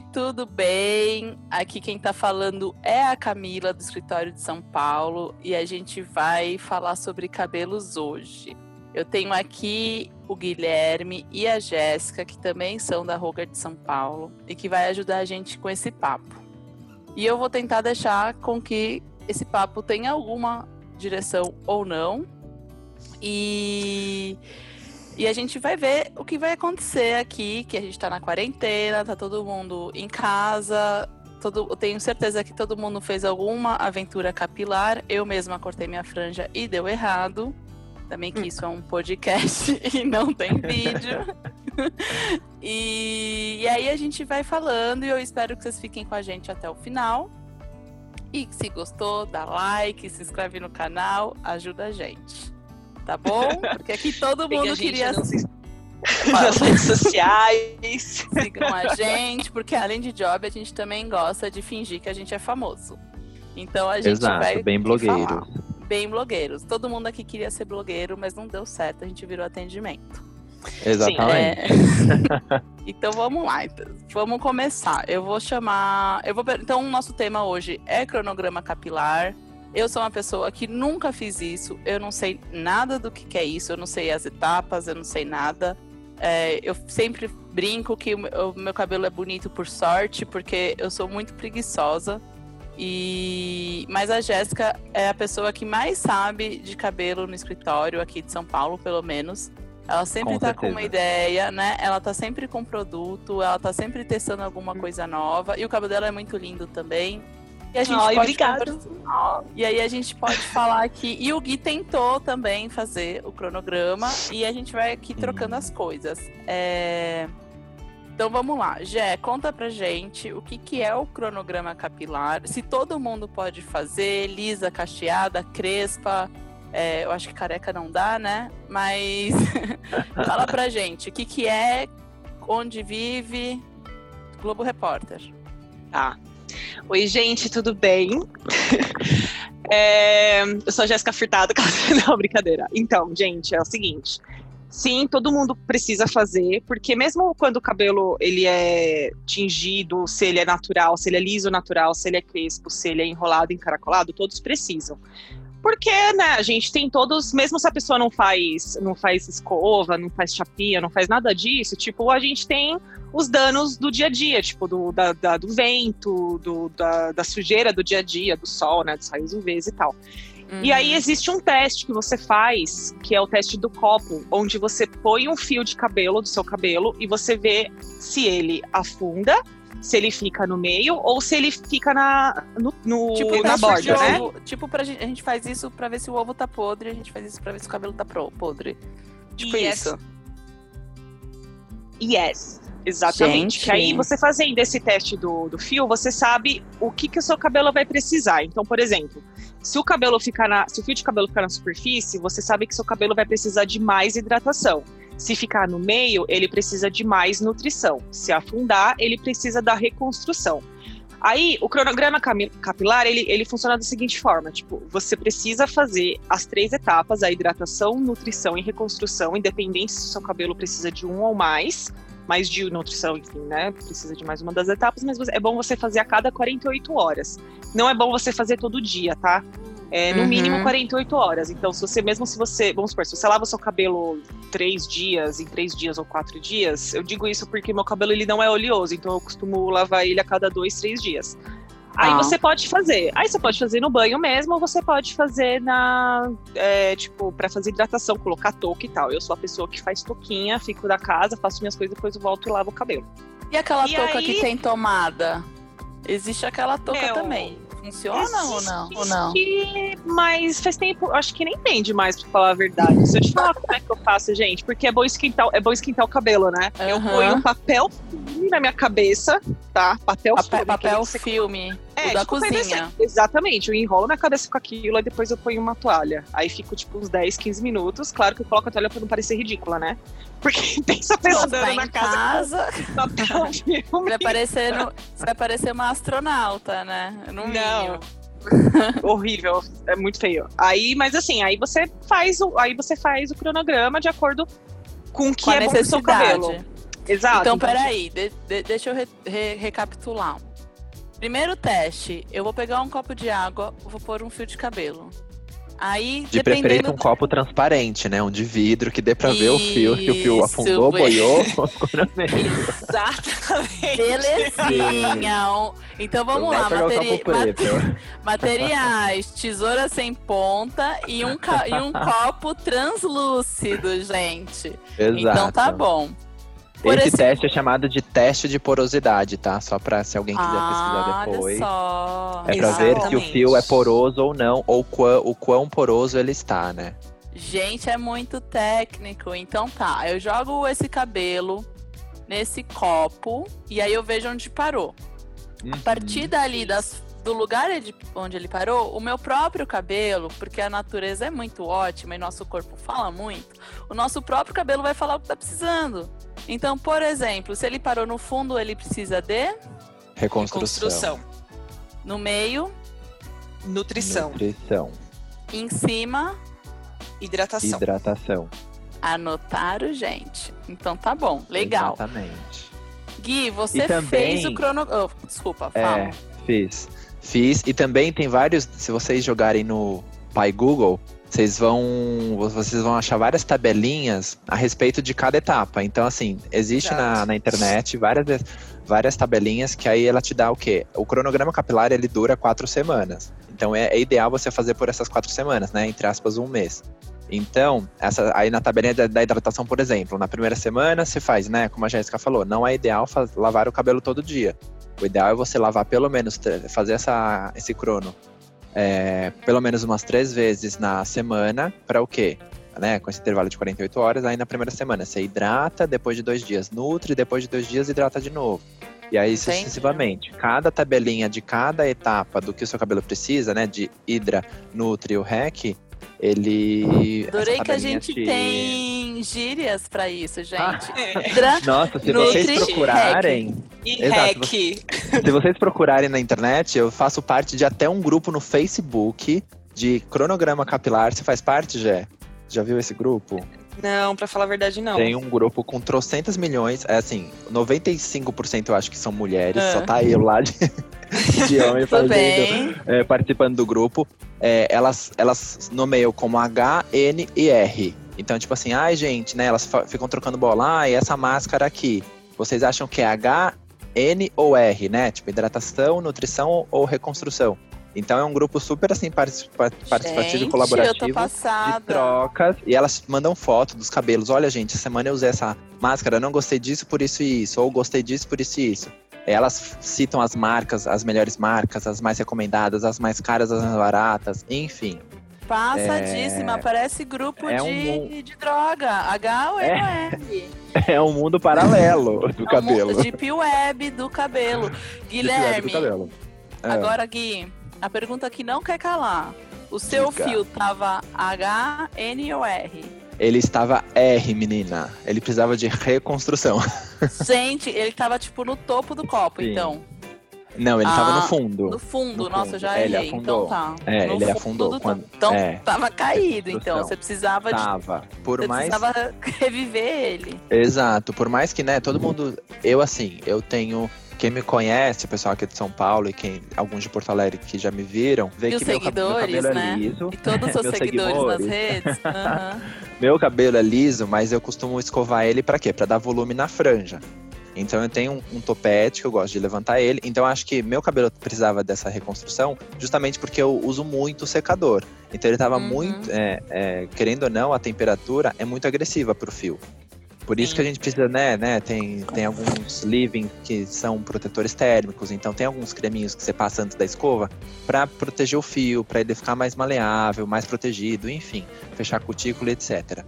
gente, tudo bem? Aqui quem tá falando é a Camila do escritório de São Paulo e a gente vai falar sobre cabelos hoje. Eu tenho aqui o Guilherme e a Jéssica, que também são da Roger de São Paulo e que vai ajudar a gente com esse papo. E eu vou tentar deixar com que esse papo tenha alguma direção ou não. E e a gente vai ver o que vai acontecer aqui, que a gente está na quarentena, tá todo mundo em casa. Todo, eu tenho certeza que todo mundo fez alguma aventura capilar. Eu mesma cortei minha franja e deu errado. Também que isso é um podcast e não tem vídeo. e, e aí a gente vai falando e eu espero que vocês fiquem com a gente até o final. E se gostou, dá like, se inscreve no canal, ajuda a gente tá bom? Porque aqui todo mundo queria. Se... Nas redes sociais. Sigam a gente, porque além de job, a gente também gosta de fingir que a gente é famoso. Então a gente Exato, vai. Bem blogueiro. Bem blogueiros. Todo mundo aqui queria ser blogueiro, mas não deu certo, a gente virou atendimento. Exatamente. É... então vamos lá, então. vamos começar. Eu vou chamar. Eu vou... Então, o nosso tema hoje é cronograma capilar. Eu sou uma pessoa que nunca fiz isso, eu não sei nada do que, que é isso, eu não sei as etapas, eu não sei nada. É, eu sempre brinco que o meu cabelo é bonito por sorte, porque eu sou muito preguiçosa. E mas a Jéssica é a pessoa que mais sabe de cabelo no escritório aqui de São Paulo, pelo menos. Ela sempre com tá certeza. com uma ideia, né? Ela tá sempre com produto, ela tá sempre testando alguma coisa nova. E o cabelo dela é muito lindo também. E a gente Ai, pode obrigado. E aí a gente pode falar aqui. E o Gui tentou também fazer o cronograma. E a gente vai aqui trocando as coisas. É... Então vamos lá. Jé, conta pra gente o que, que é o cronograma capilar. Se todo mundo pode fazer, lisa, cacheada, crespa. É, eu acho que careca não dá, né? Mas fala pra gente o que, que é, onde vive, Globo Repórter. Tá. Oi, gente, tudo bem? é, eu sou a Jéssica Furtado. Não, brincadeira. Então, gente, é o seguinte. Sim, todo mundo precisa fazer, porque mesmo quando o cabelo ele é tingido, se ele é natural, se ele é liso natural, se ele é crespo, se ele é enrolado, encaracolado, todos precisam. Porque, né, a gente tem todos, mesmo se a pessoa não faz, não faz escova, não faz chapinha, não faz nada disso, tipo, a gente tem os danos do dia a dia, tipo, do, da, da, do vento, do, da, da, sujeira do dia a dia, do sol, né, dos raios UVs e tal. Uhum. E aí existe um teste que você faz, que é o teste do copo, onde você põe um fio de cabelo do seu cabelo e você vê se ele afunda se ele fica no meio ou se ele fica na, no, no tipo, na borda, né? Ovo, tipo, pra gente, a gente faz isso pra ver se o ovo tá podre, a gente faz isso pra ver se o cabelo tá podre. Tipo yes. isso. Yes. Exatamente. Gente. Que aí você fazendo esse teste do, do fio, você sabe o que, que o seu cabelo vai precisar. Então, por exemplo, se o cabelo ficar na. Se o fio de cabelo ficar na superfície, você sabe que seu cabelo vai precisar de mais hidratação. Se ficar no meio, ele precisa de mais nutrição. Se afundar, ele precisa da reconstrução. Aí, o cronograma capilar, ele, ele funciona da seguinte forma, tipo, você precisa fazer as três etapas, a hidratação, nutrição e reconstrução, independente se o seu cabelo precisa de um ou mais, mais de nutrição, enfim, né, precisa de mais uma das etapas, mas é bom você fazer a cada 48 horas. Não é bom você fazer todo dia, tá? É, no uhum. mínimo 48 horas. Então, se você, mesmo se você, vamos supor, se você lava o seu cabelo três dias, em três dias ou quatro dias, eu digo isso porque meu cabelo ele não é oleoso, então eu costumo lavar ele a cada dois, três dias. Aí ah. você pode fazer. Aí você pode fazer no banho mesmo, ou você pode fazer na. É, tipo, pra fazer hidratação, colocar touca e tal. Eu sou a pessoa que faz touquinha, fico da casa, faço minhas coisas, depois eu volto e lavo o cabelo. E aquela e touca aí... que tem tomada? Existe aquela touca é, também. Funciona Existe, ou não? Ou não? Mas faz tempo, acho que nem entende mais, pra falar a verdade. Se eu te falar como é que eu faço, gente, porque é bom esquentar, é bom esquentar o cabelo, né? Uhum. Eu ponho papel filme na minha cabeça, tá? Papel, filme. Papel filme. É, da tipo, cozinha. Exatamente, eu enrolo na cabeça com aquilo e depois eu ponho uma toalha. Aí fico tipo uns 10, 15 minutos. Claro que eu coloco a toalha pra não parecer ridícula, né? Porque pensa pessoa andando na casa. casa vai, parecer no, vai parecer uma astronauta, né? Não. Horrível, é muito feio. Aí, mas assim, aí você faz o, aí você faz o cronograma de acordo com o que com é bom pro seu cabelo. Exato. Então, peraí, de, de, deixa eu re, re, recapitular. Primeiro teste, eu vou pegar um copo de água, vou pôr um fio de cabelo. Aí, de preferência um copo transparente, né? Um de vidro que dê pra ver o fio, que o fio afundou, boiou. Exatamente. Belezinha. Então vamos lá, materi... materiais, tesoura sem ponta e um, ca... e um copo translúcido, gente. Exato. Então tá bom. Por esse, teste é chamado de teste de porosidade, tá? Só pra se alguém quiser ah, pesquisar depois. Só. É pra Exatamente. ver se o fio é poroso ou não, ou quão, o quão poroso ele está, né? Gente, é muito técnico. Então tá, eu jogo esse cabelo nesse copo e aí eu vejo onde parou. Uhum. A partir dali das do lugar onde ele parou, o meu próprio cabelo, porque a natureza é muito ótima e nosso corpo fala muito, o nosso próprio cabelo vai falar o que tá precisando. Então, por exemplo, se ele parou no fundo, ele precisa de reconstrução. reconstrução. No meio, nutrição. Nutrição. Em cima, hidratação. Hidratação. Anotaram, gente. Então tá bom, legal. Exatamente. Gui, você também, fez o crono... Oh, desculpa, é, fala. É, fiz. Fiz. E também tem vários, se vocês jogarem no Pai Google, vocês vão vocês vão achar várias tabelinhas a respeito de cada etapa. Então, assim, existe na, na internet várias, várias tabelinhas que aí ela te dá o quê? O cronograma capilar ele dura quatro semanas. Então é, é ideal você fazer por essas quatro semanas, né? Entre aspas, um mês. Então, essa, aí na tabelinha da, da, hidratação, por exemplo, na primeira semana você faz, né? Como a Jéssica falou, não é ideal lavar o cabelo todo dia. O ideal é você lavar pelo menos, fazer essa, esse crono é, pelo menos umas três vezes na semana, para o quê? Né, com esse intervalo de 48 horas, aí na primeira semana você hidrata, depois de dois dias nutre, depois de dois dias hidrata de novo. E aí sucessivamente. Cada tabelinha de cada etapa do que o seu cabelo precisa, né? De Hidra, Nutri e o REC, ele. Adorei que a gente te... tem gírias para isso, gente. Ah, Nossa, se vocês procurarem. E Exato, se, se vocês procurarem na internet, eu faço parte de até um grupo no Facebook de cronograma capilar. Você faz parte, Jé? Já viu esse grupo? Não, pra falar a verdade, não. Tem um grupo com trocentas milhões, é assim, 95% eu acho que são mulheres, só tá eu lá de, de homem fazendo, é, participando do grupo. É, elas, elas nomeiam como H, N e R. Então, tipo assim, ai, gente, né? Elas ficam trocando bola, ah, e essa máscara aqui. Vocês acham que é H, N ou R, né? Tipo, hidratação, nutrição ou reconstrução. Então é um grupo super assim participativo e colaborativo de trocas. E elas mandam foto dos cabelos. Olha, gente, essa semana eu usei essa máscara, não gostei disso por isso e isso, ou gostei disso por isso e isso. Elas citam as marcas, as melhores marcas, as mais recomendadas, as mais caras, as mais baratas, enfim. Passadíssima, é... parece grupo é de, um... de droga. H ou é... É um mundo paralelo do é um cabelo. Deep web do cabelo. Guilherme. Do cabelo. É. Agora, Gui, a pergunta que não quer calar. O seu fio tava H, N ou R? Ele estava R, menina. Ele precisava de reconstrução. Gente, ele tava tipo no topo do copo, Sim. então. Não, ele ah, tava no fundo. No fundo, no nossa, fundo. já é, errei. Ele afundou. Então tá. É, no ele afundou. Quando... Então é. tava caído, então. Você precisava tava. de. Por você mais... precisava reviver ele. Exato. Por mais que, né, todo mundo. Eu, assim, eu tenho quem me conhece, o pessoal aqui de São Paulo e quem alguns de Porto Alegre que já me viram, vê e que meu, meu cabelo né? é liso. E todos os seus seguidores, seguidores, nas redes. Uhum. meu cabelo é liso, mas eu costumo escovar ele para quê? Para dar volume na franja. Então eu tenho um, um, topete que eu gosto de levantar ele. Então acho que meu cabelo precisava dessa reconstrução justamente porque eu uso muito secador. Então ele estava uhum. muito, é, é, querendo ou não, a temperatura é muito agressiva para o fio. Por isso Sim. que a gente precisa, né, né? Tem, tem alguns living que são protetores térmicos, então tem alguns creminhos que você passa antes da escova para proteger o fio, para ele ficar mais maleável, mais protegido, enfim, fechar a cutícula, etc.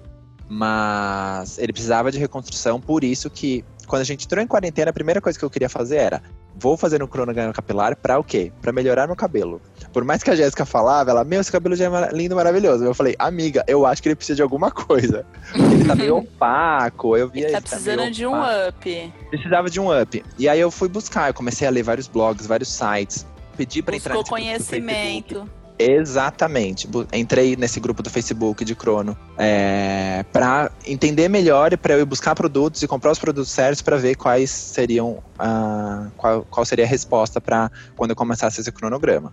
Mas ele precisava de reconstrução, por isso que quando a gente entrou em quarentena, a primeira coisa que eu queria fazer era vou fazer um cronograma capilar para o quê? Para melhorar meu cabelo. Por mais que a Jéssica falava, ela, meu, esse cabelo já é lindo, maravilhoso. Eu falei, amiga, eu acho que ele precisa de alguma coisa. Ele tá meio opaco. Eu via ele tá precisando tá de um up. Precisava de um up. E aí eu fui buscar, eu comecei a ler vários blogs, vários sites. Pedi para entrar Buscou conhecimento. Exatamente. Entrei nesse grupo do Facebook de Crono é, para entender melhor e para eu ir buscar produtos e comprar os produtos certos para ver quais seriam a, qual, qual seria a resposta para quando eu começasse esse cronograma.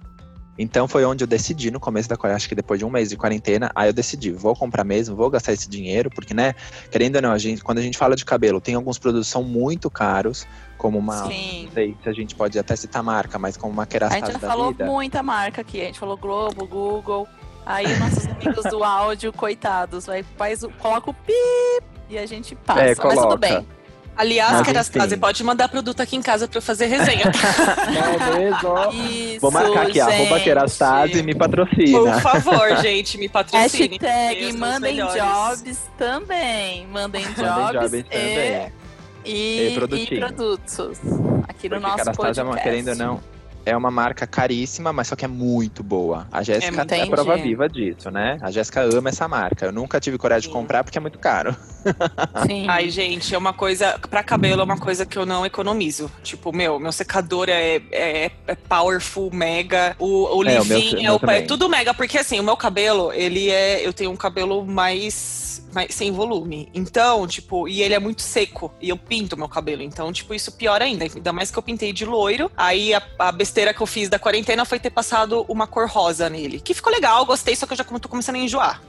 Então foi onde eu decidi no começo da acho que depois de um mês de quarentena, aí eu decidi, vou comprar mesmo, vou gastar esse dinheiro, porque, né, querendo ou não, a gente, quando a gente fala de cabelo, tem alguns produtos que são muito caros, como uma, Sim. não sei se a gente pode até citar marca, mas como uma Kerastase A gente já falou vida. muita marca aqui, a gente falou Globo, Google, aí nossos amigos do áudio, coitados, vai, faz, coloca o pi e a gente passa, é, mas tudo bem. Aliás, Kerastase, pode mandar produto aqui em casa para eu fazer resenha. é Isso, Vou marcar aqui, gente. arroba Kerastase me patrocina. Por favor, gente, me patrocine. Hashtag mandem jobs também. Mandem jobs, mandem jobs e, também. E, e, produtos. e produtos. Aqui no Porque nosso Kerastase, podcast. querendo ou não, é uma marca caríssima, mas só que é muito boa. A Jéssica é, é prova viva disso, né? A Jéssica ama essa marca. Eu nunca tive coragem Sim. de comprar porque é muito caro. Sim. Ai, gente, é uma coisa. Pra cabelo é uma coisa que eu não economizo. Tipo, meu, meu secador é, é, é powerful, mega. O, o é, Livin é, o, é tudo mega, porque assim, o meu cabelo, ele é. Eu tenho um cabelo mais sem volume. Então, tipo, e ele é muito seco. E eu pinto meu cabelo. Então, tipo, isso pior ainda. Ainda mais que eu pintei de loiro. Aí a, a besteira que eu fiz da quarentena foi ter passado uma cor rosa nele. Que ficou legal, gostei, só que eu já tô começando a enjoar.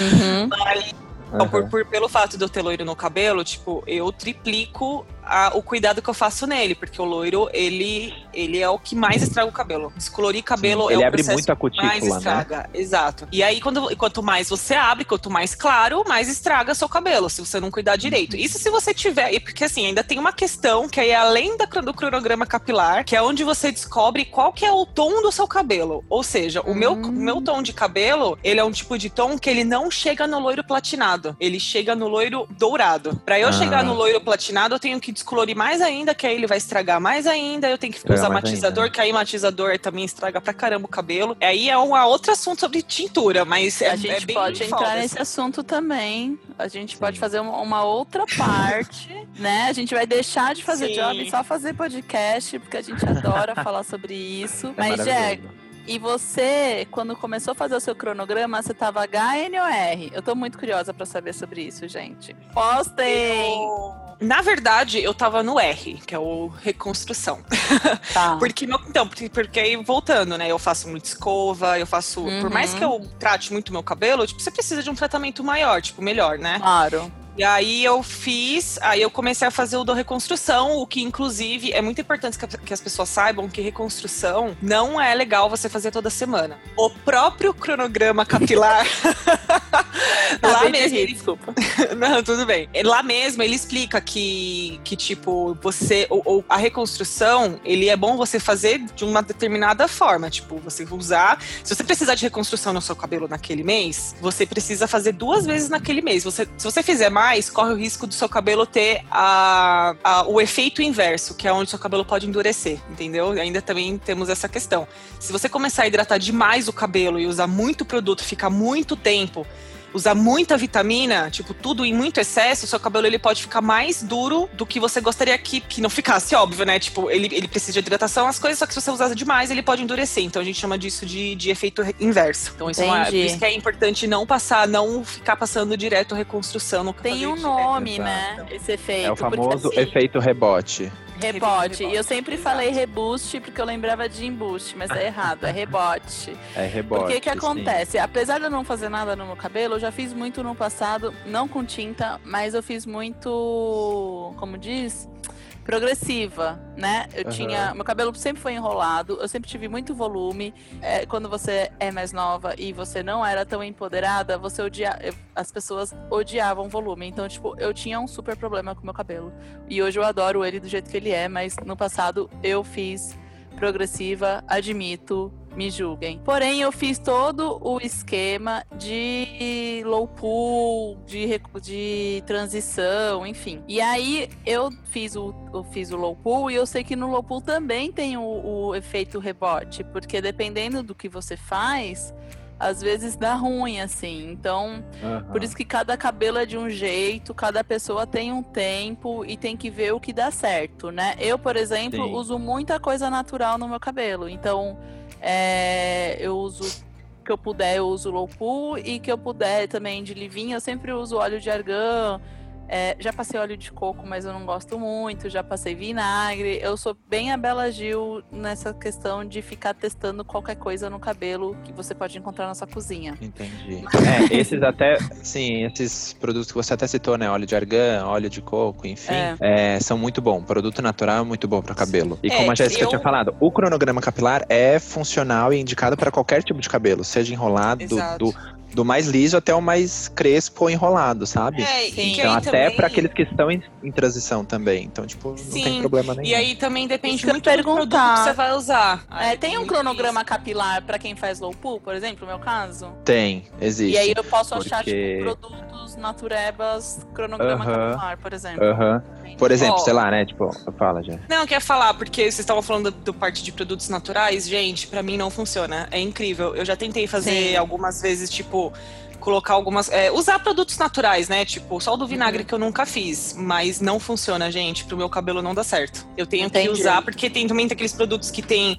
Uhum. Mas, uhum. por, por, pelo fato de eu ter loiro no cabelo, tipo, eu triplico a, o cuidado que eu faço nele, porque o loiro, ele, ele é o que mais estraga o cabelo. Descolorir cabelo Sim, é ele o abre muito a cutícula, mais né? estraga. Né? Exato. E aí, quando, quanto mais você abre, quanto mais claro, mais estraga seu cabelo, se você não cuidar direito. Isso se você tiver, porque assim, ainda tem uma questão que aí é além da, do cronograma capilar, que é onde você descobre qual que é o tom do seu cabelo. Ou seja, o meu, hum. meu tom de cabelo, ele é um tipo de tom que ele não chega no loiro platinado, ele chega no loiro dourado. Para eu ah. chegar no loiro platinado, eu tenho que descolorir mais ainda, que aí ele vai estragar mais ainda. Eu tenho que usar matizador, ainda. que aí matizador também estraga pra caramba o cabelo. Aí é um outro assunto sobre tintura, mas a é, gente é pode entrar nesse assunto também. A gente Sim. pode fazer uma, uma outra parte, né? A gente vai deixar de fazer Sim. job e só fazer podcast, porque a gente adora falar sobre isso. É mas, Diego, e você, quando começou a fazer o seu cronograma, você tava H, N ou R? Eu tô muito curiosa para saber sobre isso, gente. Postem! Eu... Na verdade, eu tava no R, que é o reconstrução. Tá. porque, então, porque, porque voltando, né? Eu faço muita escova, eu faço. Uhum. Por mais que eu trate muito meu cabelo, tipo, você precisa de um tratamento maior, tipo, melhor, né? Claro. E aí eu fiz, aí eu comecei a fazer o da reconstrução, o que inclusive é muito importante que, as pessoas saibam que reconstrução não é legal você fazer toda semana. O próprio cronograma capilar lá mesmo, ele... desculpa. não, tudo bem. Lá mesmo ele explica que que tipo, você ou, ou, a reconstrução, ele é bom você fazer de uma determinada forma, tipo, você usar, se você precisar de reconstrução no seu cabelo naquele mês, você precisa fazer duas vezes naquele mês. Você se você fizer mais mais, corre o risco do seu cabelo ter a, a, o efeito inverso, que é onde seu cabelo pode endurecer, entendeu? Ainda também temos essa questão. Se você começar a hidratar demais o cabelo e usar muito produto, ficar muito tempo usar muita vitamina, tipo, tudo em muito excesso, seu cabelo ele pode ficar mais duro do que você gostaria que, que não ficasse, óbvio, né? Tipo, ele, ele precisa de hidratação, as coisas, só que se você usar demais, ele pode endurecer. Então a gente chama disso de, de efeito inverso. Então isso é, por isso que é importante não passar, não ficar passando direto reconstrução no Tem um nome, né? Esse efeito. É o famoso porque, assim, efeito rebote. Rebote. E eu sempre falei reboost porque eu lembrava de embuste, mas é errado, é rebote. É rebote. Porque que acontece? Sim. Apesar de eu não fazer nada no meu cabelo, eu já fiz muito no passado, não com tinta, mas eu fiz muito, como diz, progressiva, né? Eu uhum. tinha. Meu cabelo sempre foi enrolado, eu sempre tive muito volume. É, quando você é mais nova e você não era tão empoderada, você odia. As pessoas odiavam volume. Então, tipo, eu tinha um super problema com meu cabelo. E hoje eu adoro ele do jeito que ele é, mas no passado eu fiz progressiva, admito, me julguem. Porém, eu fiz todo o esquema de low pool, de, de transição, enfim. E aí eu fiz o, eu fiz o low pool e eu sei que no low pool também tem o, o efeito rebote, porque dependendo do que você faz, às vezes dá ruim, assim. Então, uhum. por isso que cada cabelo é de um jeito, cada pessoa tem um tempo e tem que ver o que dá certo, né? Eu, por exemplo, Sim. uso muita coisa natural no meu cabelo. Então, É, eu uso que eu puder, eu uso low e que eu puder também de livinho, eu sempre uso óleo de argan é, já passei óleo de coco, mas eu não gosto muito. Já passei vinagre. Eu sou bem a Bela Gil nessa questão de ficar testando qualquer coisa no cabelo que você pode encontrar na sua cozinha. Entendi. é, esses até, sim, esses produtos que você até citou, né? Óleo de argan, óleo de coco, enfim, é. É, são muito bons. Produto natural é muito bom para o cabelo. E como é, a Jéssica eu... tinha falado, o cronograma capilar é funcional e indicado para qualquer tipo de cabelo, seja enrolado, do, do mais liso até o mais crespo ou enrolado, sabe? É, Sim. Então, até também... para aqueles que estão em, em, transição também. Então, tipo, não Sim. tem problema nenhum. E aí também depende muito do produto que você vai usar. É, tem um cronograma capilar para quem faz low pool, por exemplo, no meu caso? Tem, existe. E aí eu posso porque... achar, tipo, produtos naturebas, cronograma uh -huh. capilar, por exemplo. Uh -huh. Por exemplo, oh. sei lá, né? Tipo, fala já. Não, eu queria falar, porque vocês estavam falando do, do, parte de produtos naturais, gente, para mim não funciona. É incrível. Eu já tentei fazer Sim. algumas vezes, tipo, colocar algumas. É, usar produtos naturais, né? Tipo, só o do vinagre uhum. que eu nunca fiz. Mas não funciona, gente. Pro meu cabelo não dá certo. Eu tenho Entendi. que usar, porque tem também tem aqueles produtos que tem.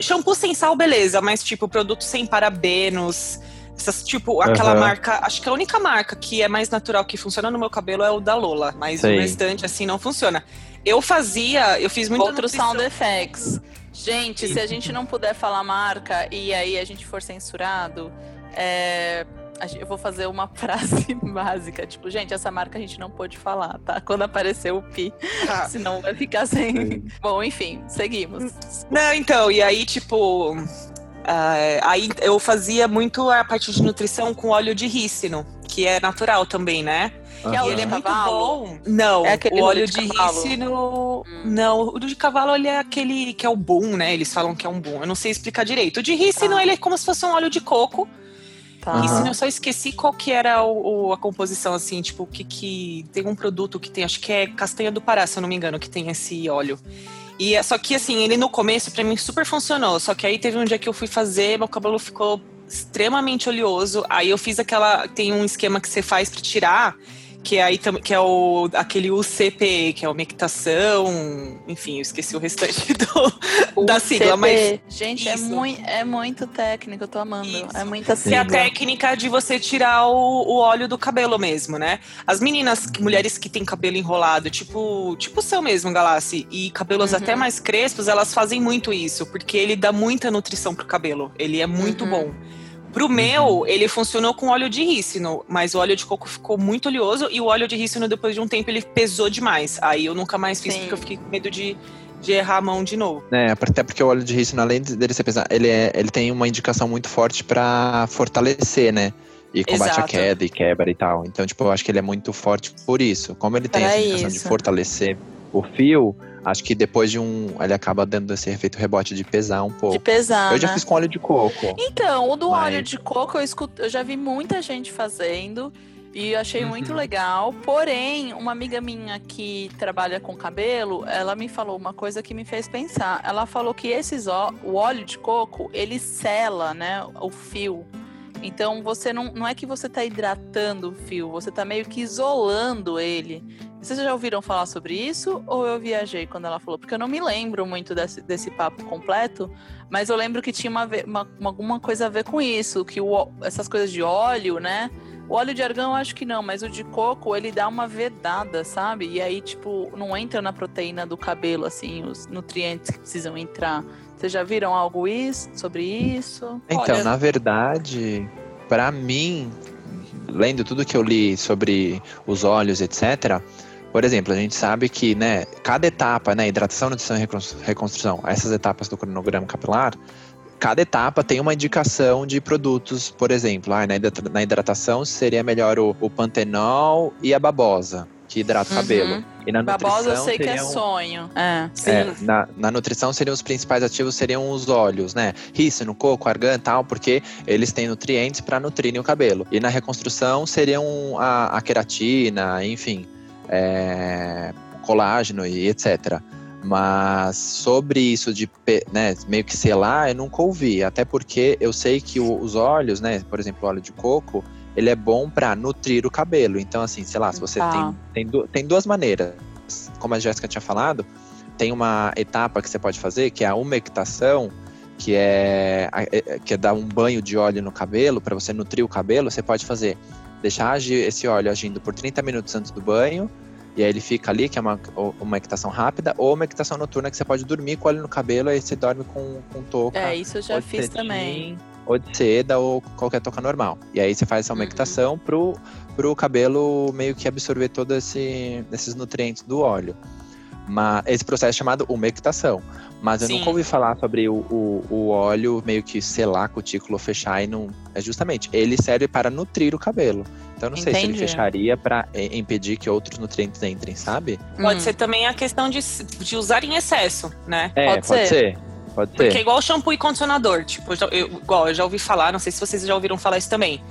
Shampoo sem sal, beleza, mas tipo, produto sem parabenos. Essas, tipo, aquela uhum. marca. Acho que a única marca que é mais natural que funciona no meu cabelo é o da Lola. Mas Sei. o restante, assim, não funciona. Eu fazia, eu fiz muito. Outros sound effects. Gente, se a gente não puder falar marca e aí a gente for censurado, é, eu vou fazer uma frase básica, tipo, gente, essa marca a gente não pode falar, tá? Quando aparecer o pi, ah. senão vai ficar sem. Bom, enfim, seguimos. Não, então, e aí, tipo. Uh, aí eu fazia muito a parte de nutrição com óleo de rícino, que é natural também, né? Que é ele é muito bom. Não, é o óleo de, de rícino. Hum. Não, o de cavalo ele é aquele que é o bom, né? Eles falam que é um bom. Eu não sei explicar direito. O de rícino, tá. ele é como se fosse um óleo de coco Tá. Uhum. eu só esqueci qual que era o, o, a composição, assim, tipo, que, que tem um produto que tem, acho que é castanha do Pará, se eu não me engano, que tem esse óleo. E é, só que assim, ele no começo para mim super funcionou. Só que aí teve um dia que eu fui fazer, meu cabelo ficou extremamente oleoso. Aí eu fiz aquela. Tem um esquema que você faz para tirar que é aí que é o aquele UCP, que é umectação, enfim, eu esqueci o restante do, da sigla, mas gente, é muito é muito técnico, eu tô amando. Isso. É muita sigla. Que é a técnica de você tirar o, o óleo do cabelo mesmo, né? As meninas, mulheres que têm cabelo enrolado, tipo, tipo o seu mesmo, Galassi, e cabelos uhum. até mais crespos, elas fazem muito isso, porque ele dá muita nutrição pro cabelo. Ele é muito uhum. bom. Pro meu, uhum. ele funcionou com óleo de rícino, mas o óleo de coco ficou muito oleoso e o óleo de rícino, depois de um tempo, ele pesou demais. Aí eu nunca mais fiz Sim. porque eu fiquei com medo de, de errar a mão de novo. É, até porque o óleo de rícino, além dele ser pesado, ele, é, ele tem uma indicação muito forte para fortalecer, né? E combate Exato. a queda e quebra e tal. Então, tipo, eu acho que ele é muito forte por isso. Como ele tem essa indicação isso. de fortalecer o fio, acho que depois de um. Ele acaba dando esse efeito rebote de pesar um pouco. De pesar. Eu já né? fiz com óleo de coco. Então, o do mas... óleo de coco eu, escuto, eu já vi muita gente fazendo. E achei uhum. muito legal. Porém, uma amiga minha que trabalha com cabelo, ela me falou uma coisa que me fez pensar. Ela falou que esses ó, o óleo de coco, ele sela, né, o fio. Então você não, não é que você está hidratando o fio, você está meio que isolando ele. Vocês já ouviram falar sobre isso ou eu viajei quando ela falou? Porque eu não me lembro muito desse, desse papo completo, mas eu lembro que tinha uma, uma, alguma coisa a ver com isso, que o, essas coisas de óleo, né? O óleo de argão eu acho que não, mas o de coco ele dá uma vedada, sabe? E aí, tipo, não entra na proteína do cabelo, assim, os nutrientes que precisam entrar. Vocês já viram algo isso, sobre isso? Então, Olha... na verdade, para mim, lendo tudo que eu li sobre os óleos, etc., por exemplo, a gente sabe que, né, cada etapa, né, hidratação, nutrição e reconstrução, essas etapas do cronograma capilar, cada etapa tem uma indicação de produtos, por exemplo, ah, na hidratação seria melhor o, o pantenol e a babosa, que hidrata o uhum. cabelo. E na babosa eu sei que é sonho. É, sim. É, na, na, nutrição seriam os principais ativos seriam os óleos, né? Rícino, coco, argan e tal, porque eles têm nutrientes para nutrirem o cabelo. E na reconstrução seriam a, a queratina, enfim, é, colágeno e etc. Mas sobre isso de né, meio que selar, eu nunca ouvi. Até porque eu sei que o, os óleos, né, por exemplo, o óleo de coco, ele é bom para nutrir o cabelo. Então, assim, sei lá, se você tá. tem, tem, tem duas maneiras. Como a Jéssica tinha falado, tem uma etapa que você pode fazer, que é a umectação, que é, é que é dar um banho de óleo no cabelo para você nutrir o cabelo, você pode fazer deixar agir, esse óleo agindo por 30 minutos antes do banho, e aí ele fica ali, que é uma, uma equitação rápida, ou uma equitação noturna que você pode dormir com óleo no cabelo, aí você dorme com, com touca. É, isso eu já fiz também. Ou de seda, ou qualquer touca normal. E aí você faz essa umectação uhum. pro, pro cabelo meio que absorver todos esse, esses nutrientes do óleo. Mas esse processo é chamado umectação. Mas eu Sim. nunca ouvi falar sobre o, o, o, óleo meio que selar, cutículo, fechar e não. É justamente, ele serve para nutrir o cabelo. Então eu não Entendi. sei se ele fecharia para impedir que outros nutrientes entrem, sabe? Pode hum. ser também a questão de, de usar em excesso, né? É, pode, pode ser. ser. Pode ser. Porque é igual shampoo e condicionador. Tipo, eu, igual, eu já ouvi falar, não sei se vocês já ouviram falar isso também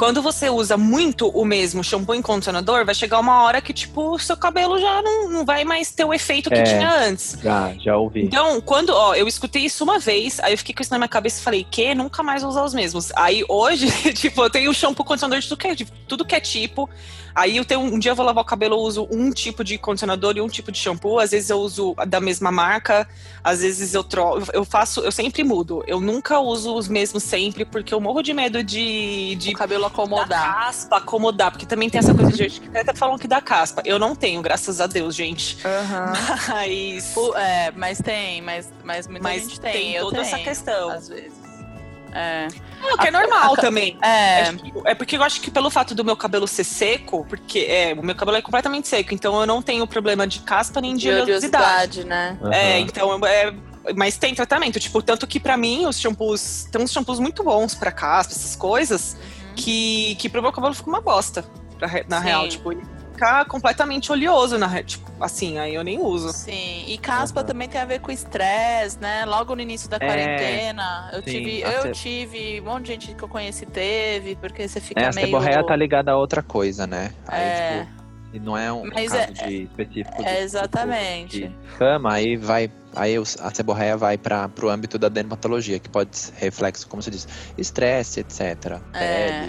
quando você usa muito o mesmo shampoo e condicionador, vai chegar uma hora que, tipo, o seu cabelo já não, não vai mais ter o efeito que é, tinha antes. Já, já ouvi. Então, quando, ó, eu escutei isso uma vez, aí eu fiquei com isso na minha cabeça e falei, que? Nunca mais vou usar os mesmos. Aí hoje, tipo, eu tenho shampoo condicionador de tudo que é, de tudo que é tipo. Aí eu tenho um dia eu vou lavar o cabelo, eu uso um tipo de condicionador e um tipo de shampoo. Às vezes eu uso da mesma marca, às vezes eu troco. Eu faço, eu sempre mudo. Eu nunca uso os mesmos sempre, porque eu morro de medo de. de o cabelo acomodar. Da caspa acomodar, porque também tem essa coisa de gente que até falam que dá caspa. Eu não tenho, graças a Deus, gente. Uhum. Mas. É, mas tem, mas, mas muita mas gente tem. tem toda essa questão. Às vezes. É. Não, que é normal a, também. É. é. porque eu acho que pelo fato do meu cabelo ser seco, porque é, o meu cabelo é completamente seco, então eu não tenho problema de caspa nem de, de oleosidade. né? Uhum. É, então é, mas tem tratamento, tipo, tanto que para mim os shampoos, tem uns shampoos muito bons para caspa, essas coisas, uhum. que que pro meu cabelo fica uma bosta, pra, na Sim. real, tipo, ficar completamente oleoso, na, tipo, assim, aí eu nem uso. Sim, e caspa uhum. também tem a ver com estresse, né? Logo no início da é, quarentena, eu tive, eu tive, um monte de gente que eu conheci teve, porque você fica é, meio... A seborreia tá ligada a outra coisa, né? Aí, é... tipo, e não é um, Mas caso é, de específico. É, exatamente. De cama, aí vai aí a seborreia vai para o âmbito da dermatologia, que pode ser reflexo, como você diz, estresse, etc. É,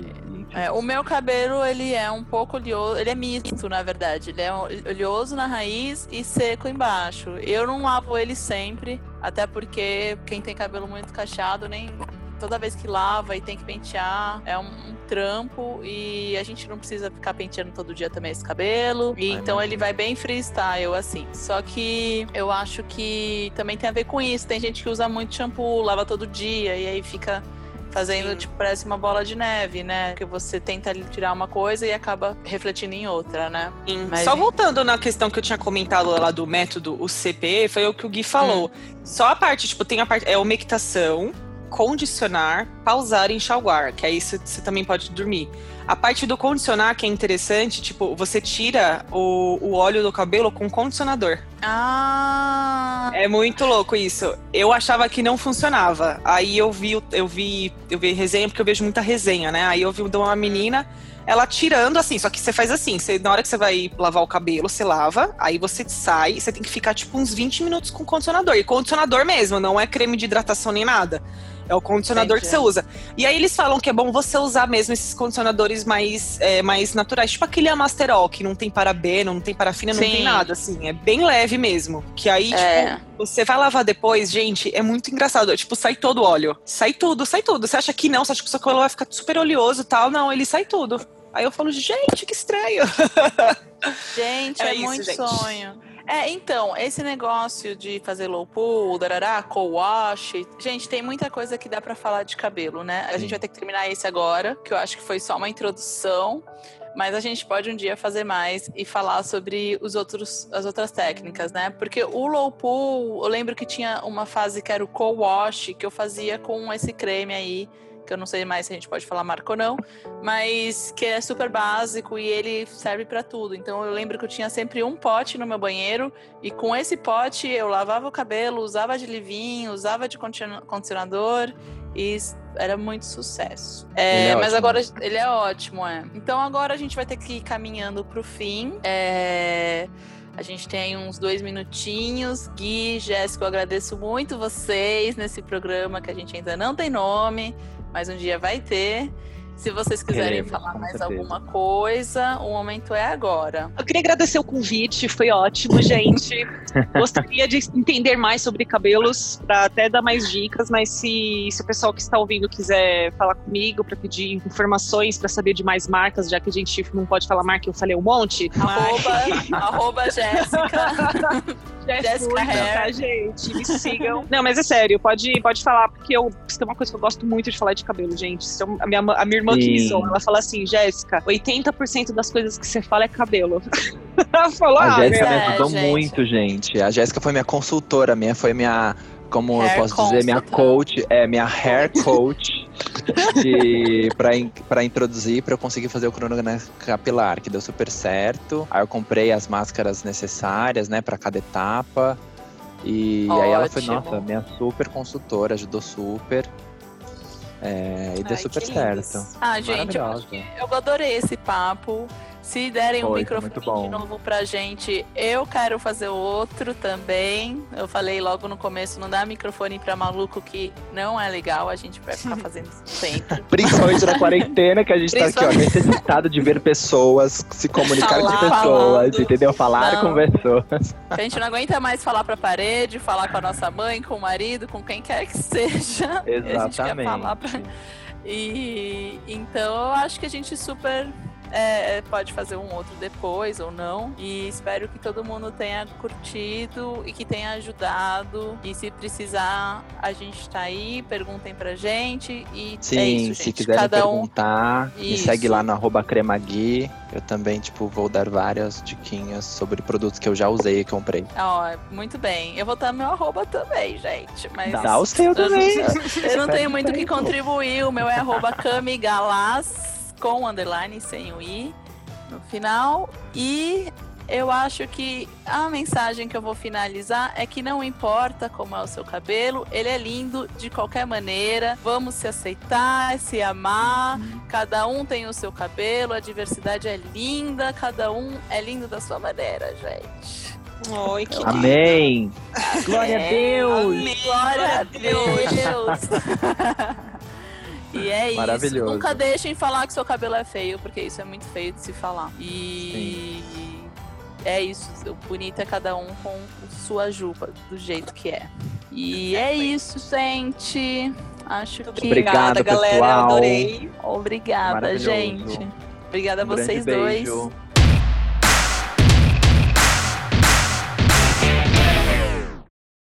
é, o meu cabelo, ele é um pouco oleoso, ele é misto, na verdade. Ele é oleoso na raiz e seco embaixo. Eu não lavo ele sempre, até porque quem tem cabelo muito cacheado nem toda vez que lava e tem que pentear, é um, um trampo e a gente não precisa ficar penteando todo dia também esse cabelo. E, então ele vai bem freestyle, assim. Só que eu acho que também tem a ver com isso. Tem gente que usa muito shampoo, lava todo dia e aí fica fazendo, Sim. tipo, parece uma bola de neve, né? Que você tenta tirar uma coisa e acaba refletindo em outra, né? Mas, Só voltando na questão que eu tinha comentado lá do método, o CP, foi o que o Gui falou. Hum. Só a parte, tipo, tem a parte, é umectação, condicionar, pausar e enxaguar, que aí você, você também pode dormir. A parte do condicionar, que é interessante, tipo, você tira o, o óleo do cabelo com condicionador. Ah! É muito louco isso. Eu achava que não funcionava. Aí eu vi, eu vi, eu vi resenha, porque eu vejo muita resenha, né? Aí eu vi de uma menina ela tirando assim, só que você faz assim, você, na hora que você vai lavar o cabelo, você lava, aí você sai, você tem que ficar tipo uns 20 minutos com condicionador. E condicionador mesmo, não é creme de hidratação nem nada. É o condicionador Entendi. que você usa. E aí eles falam que é bom você usar mesmo esses condicionadores mais, é, mais naturais, tipo aquele Amasterol, que não tem parabeno, não tem parafina, não Sim. tem nada, assim. É bem leve mesmo. Que aí, é. tipo, você vai lavar depois, gente, é muito engraçado. Tipo, sai todo o óleo. Sai tudo, sai tudo. Você acha que não, você acha que o seu cabelo vai ficar super oleoso e tal. Não, ele sai tudo. Aí eu falo, gente, que estranho. Gente, é, é isso, muito gente. sonho. É, então, esse negócio de fazer low pool, darará, co-wash, gente, tem muita coisa que dá para falar de cabelo, né? A gente vai ter que terminar esse agora, que eu acho que foi só uma introdução. Mas a gente pode um dia fazer mais e falar sobre os outros, as outras técnicas, né? Porque o low pool, eu lembro que tinha uma fase que era o co-wash, que eu fazia com esse creme aí, que eu não sei mais se a gente pode falar marca ou não, mas que é super básico e ele serve para tudo. Então eu lembro que eu tinha sempre um pote no meu banheiro e com esse pote eu lavava o cabelo, usava de livinho, usava de condicionador e era muito sucesso. É, é mas agora ele é ótimo, é. Então agora a gente vai ter que ir caminhando para o fim. É... A gente tem uns dois minutinhos. Gui, Jéssica, eu agradeço muito vocês nesse programa que a gente ainda não tem nome mas um dia vai ter. Se vocês quiserem Queremos, falar mais certeza. alguma coisa, o momento é agora. Eu queria agradecer o convite, foi ótimo, gente. Gostaria de entender mais sobre cabelos, para até dar mais dicas, mas se, se o pessoal que está ouvindo quiser falar comigo para pedir informações, para saber de mais marcas, já que a gente não pode falar marca, eu falei um monte. Arroba, arroba Jéssica. Jéssica Hair. Tá, gente? Me sigam. Não, mas é sério, pode, pode falar, porque eu, isso é uma coisa que eu gosto muito de falar de cabelo, gente. É a, minha, a minha irmã Sim. que me zoa, ela fala assim, Jéssica, 80% das coisas que você fala é cabelo. falou, a ah, Jéssica me ajudou é, muito, gente. A Jéssica foi minha consultora, minha foi minha como hair eu posso dizer, minha coach, é minha hair coach para introduzir para eu conseguir fazer o cronograma capilar, que deu super certo. Aí eu comprei as máscaras necessárias, né, para cada etapa. E Ótimo. aí ela foi, nossa, minha super consultora, ajudou super. É, e Ai, deu super certo. Ah, gente, eu, eu adorei esse papo. Se derem Foi, um microfone de novo pra gente, eu quero fazer outro também. Eu falei logo no começo, não dá microfone pra maluco que não é legal, a gente vai ficar fazendo isso sempre. Principalmente na quarentena, que a gente tá aqui, ó, necessitado de ver pessoas, se comunicar falar, com pessoas, falando. entendeu? Falar não. com pessoas. A gente não aguenta mais falar pra parede, falar com a nossa mãe, com o marido, com quem quer que seja. Exatamente. A gente quer falar pra... E então eu acho que a gente super é, é, pode fazer um outro depois ou não. E espero que todo mundo tenha curtido e que tenha ajudado. E se precisar, a gente tá aí, perguntem pra gente. E Sim, é isso, se quiserem Cada perguntar, um... me segue lá no arroba cremagui. Eu também, tipo, vou dar várias diquinhas sobre produtos que eu já usei e comprei. Ó, muito bem. Eu vou dar meu arroba também, gente. Mas Dá o seu também. Eu, eu não tenho muito o que contribuir. O meu é arroba camigalas com underline sem o i no final. E eu acho que a mensagem que eu vou finalizar é que não importa como é o seu cabelo, ele é lindo de qualquer maneira. Vamos se aceitar, se amar. Cada um tem o seu cabelo, a diversidade é linda, cada um é lindo da sua maneira, gente. Oi, que Amém. Glória a Deus. Amém. Glória a Deus. E é isso. Nunca deixem falar que seu cabelo é feio, porque isso é muito feio de se falar. E Sim. é isso. O bonito é cada um com sua juba, do jeito que é. E é isso, gente. Acho que. Obrigada, galera. Adorei. Obrigada, gente. Obrigada a vocês dois.